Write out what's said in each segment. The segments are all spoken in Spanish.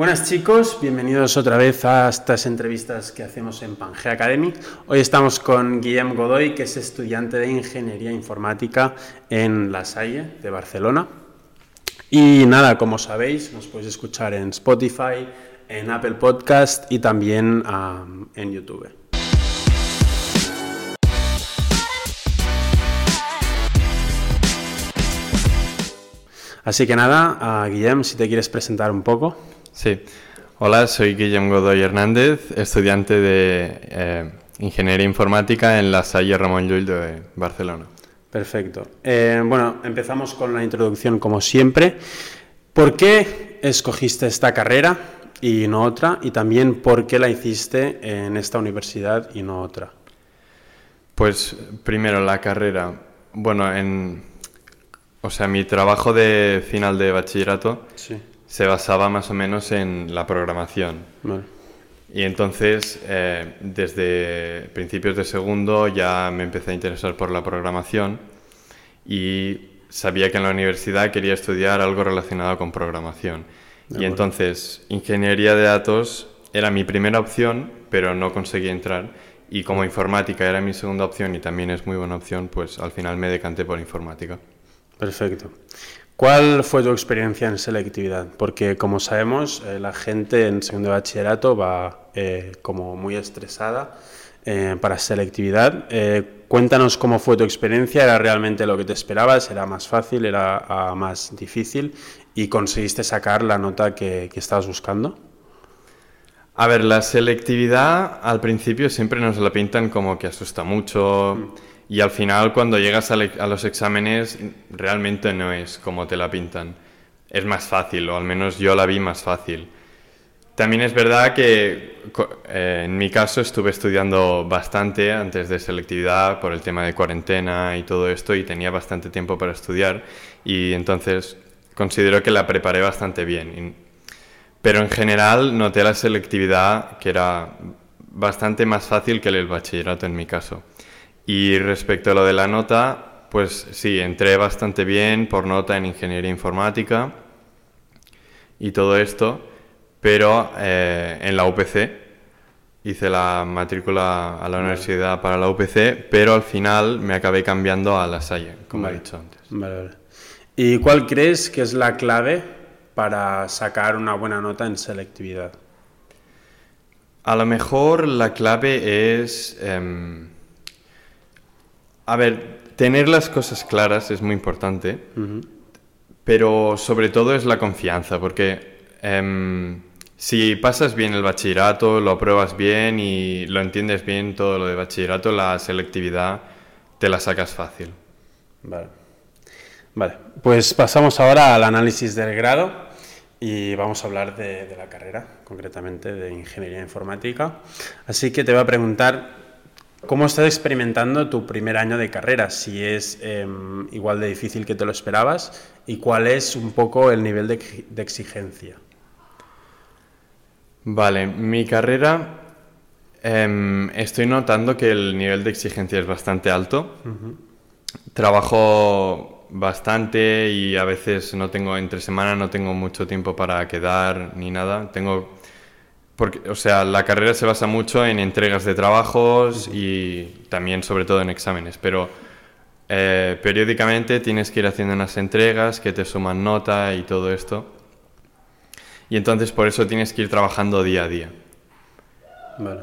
Buenas chicos, bienvenidos otra vez a estas entrevistas que hacemos en Pangea Academy. Hoy estamos con Guillem Godoy, que es estudiante de Ingeniería Informática en La Salle de Barcelona. Y nada, como sabéis, nos podéis escuchar en Spotify, en Apple Podcast y también en YouTube. Así que nada, Guillem, si te quieres presentar un poco. Sí, hola, soy Guillermo Godoy Hernández, estudiante de eh, Ingeniería Informática en la Salle Ramón Llull de Barcelona. Perfecto. Eh, bueno, empezamos con la introducción como siempre. ¿Por qué escogiste esta carrera y no otra? Y también, ¿por qué la hiciste en esta universidad y no otra? Pues primero la carrera. Bueno, en, o sea, mi trabajo de final de bachillerato sí se basaba más o menos en la programación. Y entonces, eh, desde principios de segundo ya me empecé a interesar por la programación y sabía que en la universidad quería estudiar algo relacionado con programación. y entonces, ingeniería de datos era mi primera opción, pero no conseguí entrar. Y como informática era mi segunda opción y también es muy buena opción, pues al final me decanté por informática. Perfecto. ¿Cuál fue tu experiencia en selectividad? Porque como sabemos, eh, la gente en segundo de bachillerato va eh, como muy estresada eh, para selectividad. cuéntanos cómo fue tu experiencia, ¿era realmente lo que te esperabas? ¿Era más fácil? ¿Era ah, más difícil? ¿Y conseguiste sacar la nota que, que estabas buscando? A ver, la selectividad al principio siempre nos la pintan como que asusta mucho. Mm. Y al final, cuando llegas a, los exámenes, realmente no es como te la pintan. Es más fácil, o al menos yo la vi más fácil. También es verdad que eh, en mi caso estuve estudiando bastante antes de selectividad por el tema de cuarentena y todo esto y tenía bastante tiempo para estudiar y entonces considero que la preparé bastante bien. Pero en general noté la selectividad que era bastante más fácil que el bachillerato en mi caso. Y respecto a lo de la nota, pues sí, entré bastante bien por nota en ingeniería informática y todo esto, pero eh, en la UPC hice la matrícula a la universidad para la UPC, pero al final me acabé cambiando a la Salle, como he dicho antes. Vale, ¿Y cuál crees que es la clave para sacar una buena nota en selectividad? A lo mejor la clave es... Em, a ver, tener las cosas claras es muy importante, pero sobre todo es la confianza, porque em, si pasas bien el bachillerato, lo apruebas bien y lo entiendes bien todo lo de bachillerato, la selectividad te la sacas fácil. Vale. Vale, pues pasamos ahora al análisis del grado y vamos a hablar de, de la carrera, concretamente de ingeniería informática. Así que te voy a preguntar ¿Cómo estás experimentando tu primer año de carrera? Si es em, igual de difícil que te lo esperabas y cuál es un poco el nivel de, exigencia. Vale, mi carrera em, estoy notando que el nivel de exigencia es bastante alto. Trabajo bastante y a veces no tengo, entre semana no tengo mucho tiempo para quedar ni nada. Tengo porque, o sea, la carrera se basa mucho en entregas de trabajos y también sobre todo en exámenes, pero eh, periódicamente tienes que ir haciendo unas entregas que te suman nota y todo esto. Y entonces por eso tienes que ir trabajando día a día. Vale.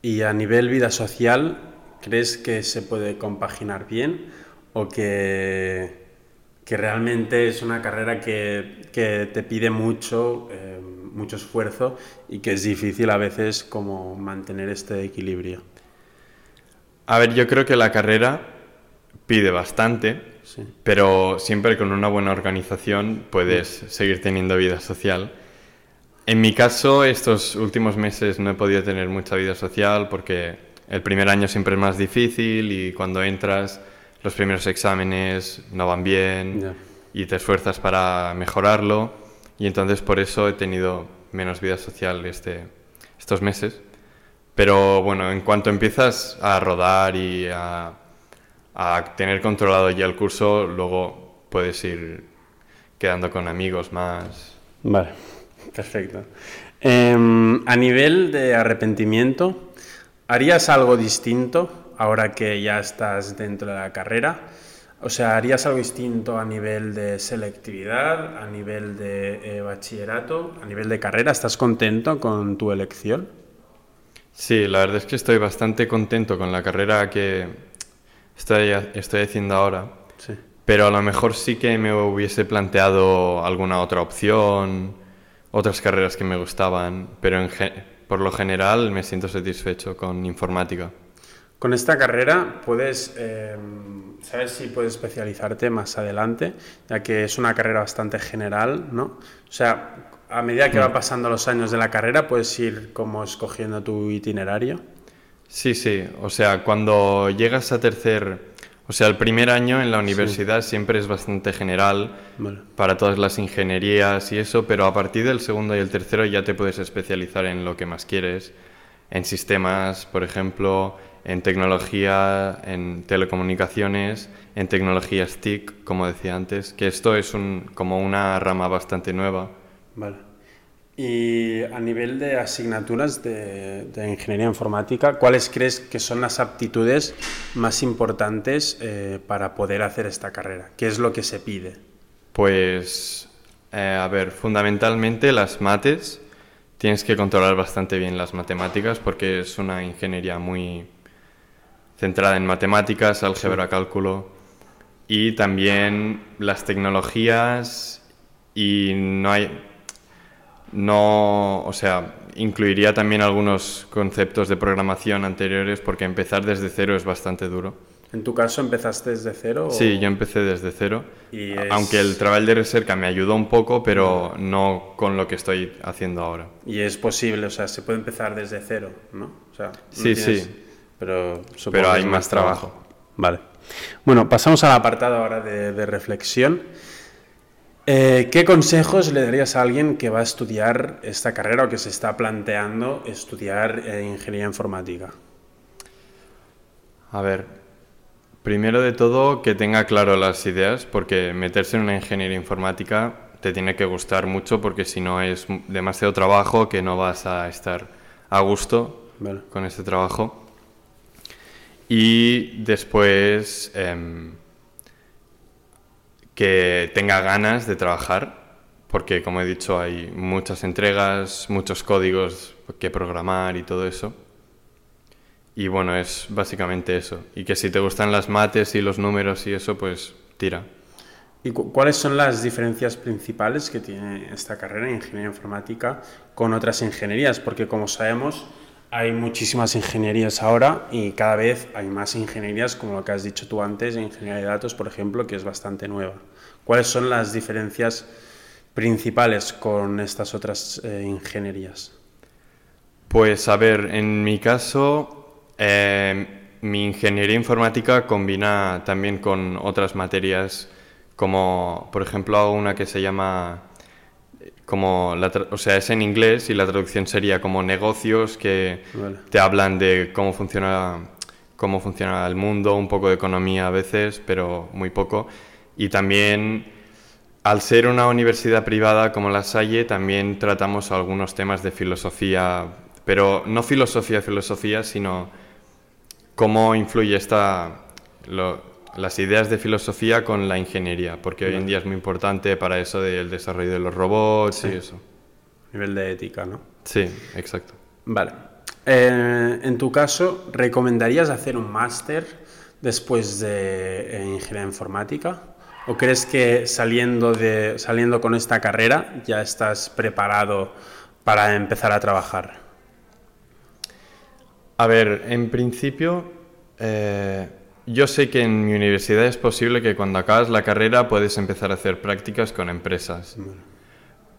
¿Y a nivel vida social, crees que se puede compaginar bien o que, que realmente es una carrera que, que te pide mucho? Eh, mucho esfuerzo y que es difícil a veces como mantener este equilibrio. A ver, yo creo que la carrera pide bastante, pero siempre con una buena organización puedes mm. seguir teniendo vida social. En mi caso, estos últimos meses no he podido tener mucha vida social porque el primer año siempre es más difícil y cuando entras los primeros exámenes no van bien y te esfuerzas para mejorarlo. Y entonces por eso he tenido menos vida social este, estos meses. Pero bueno, en cuanto empiezas a rodar y a, a tener controlado ya el curso, luego puedes ir quedando con amigos más. Vale. Perfecto. Em, a nivel de arrepentimiento, ¿harías algo distinto ahora que ya estás dentro de la carrera? O sea, ¿harías algo distinto a nivel de selectividad, a nivel de eh, bachillerato, a nivel de carrera? ¿Estás contento con tu elección? Sí, la verdad es que estoy bastante contento con la carrera que estoy, estoy haciendo ahora. Sí. Pero a lo mejor sí que me hubiese planteado alguna otra opción, otras carreras que me gustaban, pero en por lo general me siento satisfecho con informática. Con esta carrera puedes, eh, sabes si puedes especializarte más adelante, ya que es una carrera bastante general, ¿no? O sea, a medida que va mm. pasando los años de la carrera, puedes ir como escogiendo tu itinerario. Sí, sí. O sea, cuando llegas a tercer, o sea, el primer año en la universidad siempre es bastante general para todas las ingenierías y eso, pero a partir del segundo y el tercero ya te puedes especializar en lo que más quieres, en sistemas, por ejemplo en tecnología, en telecomunicaciones, en tecnologías TIC, como decía antes, que esto es un, como una rama bastante nueva. Vale. Y a nivel de asignaturas de, ingeniería informática, ¿cuáles crees que son las aptitudes más importantes eh, para poder hacer esta carrera? ¿Qué es lo que se pide? Pues, eh, a ver, fundamentalmente las mates. Tienes que controlar bastante bien las matemáticas porque es una ingeniería muy, centrada en matemáticas, álgebra, cálculo y también las tecnologías y no hay no, o sea, incluiría también algunos conceptos de programación anteriores porque empezar desde cero es bastante duro. ¿En tu caso empezaste desde cero? Sí, yo empecé desde cero. Aunque el trabajo de recerca me ayudó un poco, pero no con lo que estoy haciendo ahora. Y es posible, o sea, se puede empezar desde cero, ¿no? O sea, sí, sí pero, pero hay más trabajo. Vale. Bueno, pasamos al apartado ahora de, reflexión. Eh, ¿Qué consejos le darías a alguien que va a estudiar esta carrera o que se está planteando estudiar eh, ingeniería informática? A ver, primero de todo que tenga claro las ideas, porque meterse en una ingeniería informática te tiene que gustar mucho, porque si no es demasiado trabajo que no vas a estar a gusto con ese trabajo y después em, que tenga ganas de trabajar, porque como he dicho hay muchas entregas, muchos códigos que programar y todo eso. Y bueno, es básicamente eso. Y que si te gustan las mates y los números y eso, pues tira. ¿Y cuáles son las diferencias principales que tiene esta carrera en ingeniería informática con otras ingenierías? Porque como sabemos, hay muchísimas ingenierías ahora y cada vez hay más ingenierías, como lo que has dicho tú antes, ingeniería de datos, por ejemplo, que es bastante nueva. ¿Cuáles son las diferencias principales con estas otras eh, ingenierías? Pues a ver, en mi caso, eh, mi ingeniería informática combina también con otras materias, como por ejemplo hago una que se llama como o sea, es en inglés y la traducción sería como negocios que te hablan de cómo funciona cómo funciona el mundo, un poco de economía a veces, pero muy poco. Y también al ser una universidad privada como la Salle, también tratamos algunos temas de filosofía, pero no filosofía, filosofía, sino cómo influye esta, las ideas de filosofía con la ingeniería, porque hoy en día es muy importante para eso del desarrollo de los robots y eso. Nivel de ética, ¿no? Sí, exacto. Vale. Eh, en tu caso, ¿recomendarías hacer un máster después de ingeniería informática? ¿O crees que saliendo, de, saliendo con esta carrera ya estás preparado para empezar a trabajar? A ver, en principio... Eh, yo sé que en mi universidad es posible que cuando acabas la carrera puedes empezar a hacer prácticas con empresas.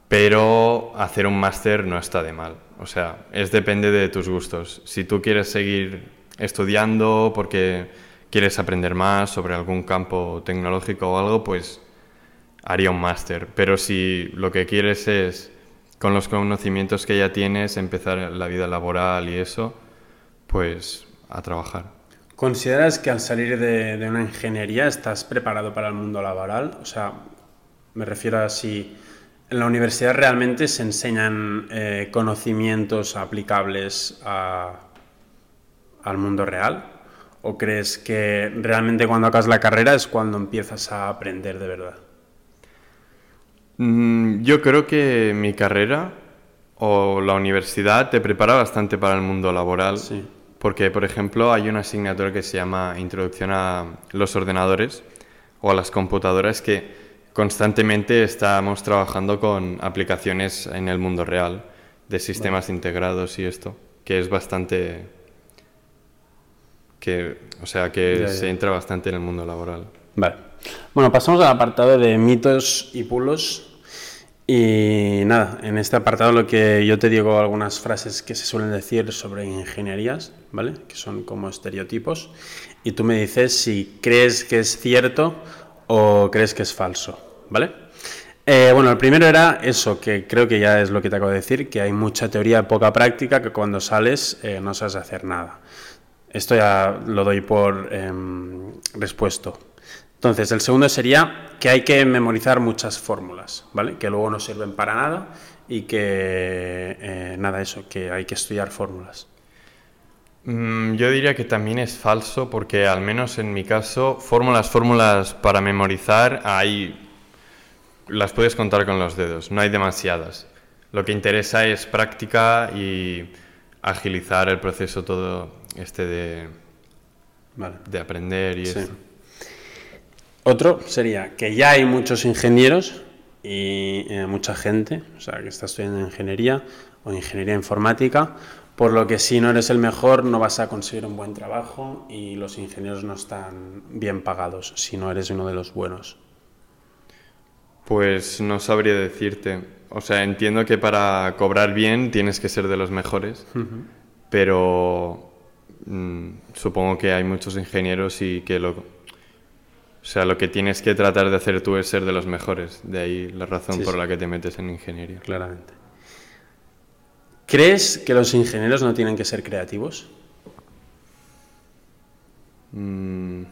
Pero hacer un máster no está de mal. O sea, es depende de tus gustos. Si tú quieres seguir estudiando porque quieres aprender más sobre algún campo tecnológico o algo, pues haría un máster. Pero si lo que quieres es, con los conocimientos que ya tienes, empezar la vida laboral y eso, pues a trabajar. ¿Consideras que al salir de, una ingeniería estás preparado para el mundo laboral? O sea, me refiero a si ¿En la universidad realmente se enseñan eh, conocimientos aplicables a- al mundo real? ¿O crees que realmente cuando acabas la carrera es cuando empiezas a aprender de verdad? Mm, Yo creo que mi carrera o la universidad te prepara bastante para el mundo laboral. Sí. Porque, por ejemplo, hay una asignatura que se llama Introducción a los ordenadores o a las computadoras que constantemente estamos trabajando con aplicaciones en el mundo real, de sistemas integrados y esto, que es bastante... que, o sea, que Ya, ya. se entra bastante en el mundo laboral. Vale. Bueno, pasamos al apartado de mitos y pulos. Y nada, en este apartado lo que yo te digo algunas frases que se suelen decir sobre ingenierías, ¿vale? Que son como estereotipos. Y tú me dices si crees que es cierto o crees que es falso, ¿vale? Eh, bueno, el primero era eso, que creo que ya es lo que te acabo de decir, que hay mucha teoría, poca práctica, que cuando sales eh, no sabes hacer nada. Esto ya lo doy por em, respuesto. Entonces, el segundo sería que hay que memorizar muchas fórmulas, ¿vale? Que luego no sirven para nada y que, eh, nada, eso, que hay que estudiar fórmulas. Mm, Yo diría que también es falso porque al menos en mi caso, fórmulas, fórmulas para memorizar hay... las puedes contar con los dedos, no hay demasiadas. Lo que interesa es práctica y agilizar el proceso todo este de, Vale. de aprender y Sí. esto. Otro sería que ya hay muchos ingenieros y eh, mucha gente, o sea, que está estudiando ingeniería o ingeniería informática, por lo que si no eres el mejor no vas a conseguir un buen trabajo y los ingenieros no están bien pagados si no eres uno de los buenos. Pues no sabría decirte. O sea, entiendo que para cobrar bien tienes que ser de los mejores, pero mm, supongo que hay muchos ingenieros y que lo... O sea, lo que tienes que tratar de hacer tú es ser de los mejores. De ahí la razón Sí, por sí. la que te metes en ingeniería. Claramente. ¿Crees que los ingenieros no tienen que ser creativos? Mm,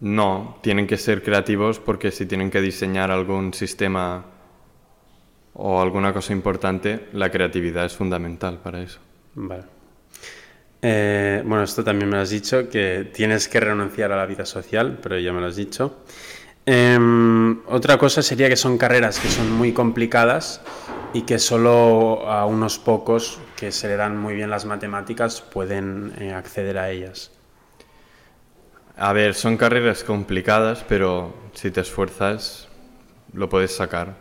no, tienen que ser creativos porque si tienen que diseñar algún sistema o alguna cosa importante, la creatividad es fundamental para eso. Vale. Eh, bueno, esto también me lo has dicho, que tienes que renunciar a la vida social, pero ya me lo has dicho. Em, otra cosa sería que son carreras que son muy complicadas y que solo a unos pocos que se le dan muy bien las matemáticas pueden eh, acceder a ellas. A ver, son carreras complicadas, pero si te esfuerzas, lo puedes sacar.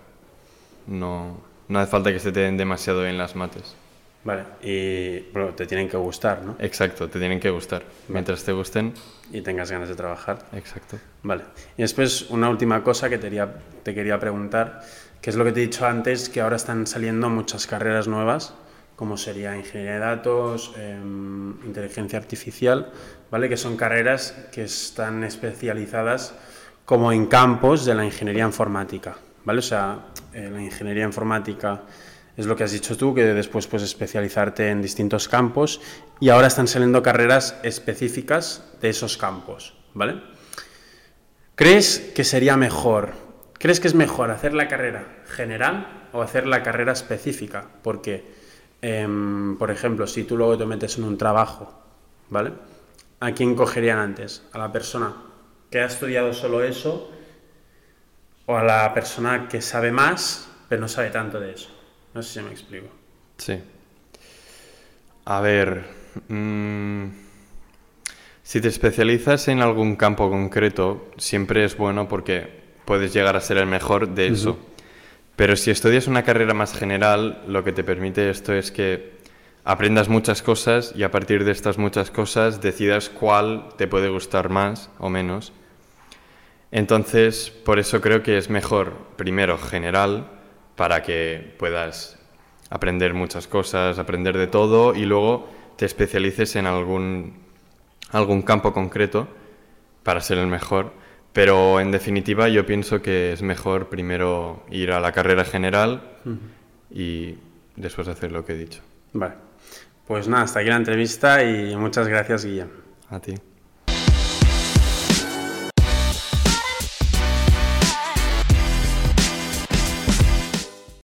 No, no hace falta que se te den demasiado bien las mates. Vale, y bueno, te tienen que gustar, ¿no? Exacto, te tienen que gustar. Mientras te gusten, Y tengas ganas de trabajar. exacto. Vale. Y después una última cosa que te quería, te quería preguntar, que es lo que te he dicho antes, que ahora están saliendo muchas carreras nuevas, como sería ingeniería de datos, em, inteligencia artificial, ¿vale? Que son carreras que están especializadas como en campos de la ingeniería informática, ¿vale? O sea, eh, la ingeniería informática es lo que has dicho tú, que después puedes especializarte en distintos campos y ahora están saliendo carreras específicas de esos campos, ¿vale? ¿Crees que sería mejor? ¿Crees que es mejor hacer la carrera general o hacer la carrera específica? Porque, em, por ejemplo, si tú luego te metes en un trabajo, ¿vale? ¿A quién cogerían antes? ¿A la persona que ha estudiado solo eso o a la persona que sabe más pero no sabe tanto de eso? No sé si me explico. Sí. A ver, mm, si te especializas en algún campo concreto, siempre es bueno porque puedes llegar a ser el mejor de eso. Pero si estudias una carrera más general, lo que te permite esto es que aprendas muchas cosas y a partir de estas muchas cosas decidas cuál te puede gustar más o menos. Entonces, por eso creo que es mejor, primero, general, para que puedas aprender muchas cosas, aprender de todo y luego te especialices en algún, algún campo concreto para ser el mejor. Pero en definitiva yo pienso que es mejor primero ir a la carrera general y después hacer lo que he dicho. Vale. Pues nada, hasta aquí la entrevista y muchas gracias, Guillem. A ti.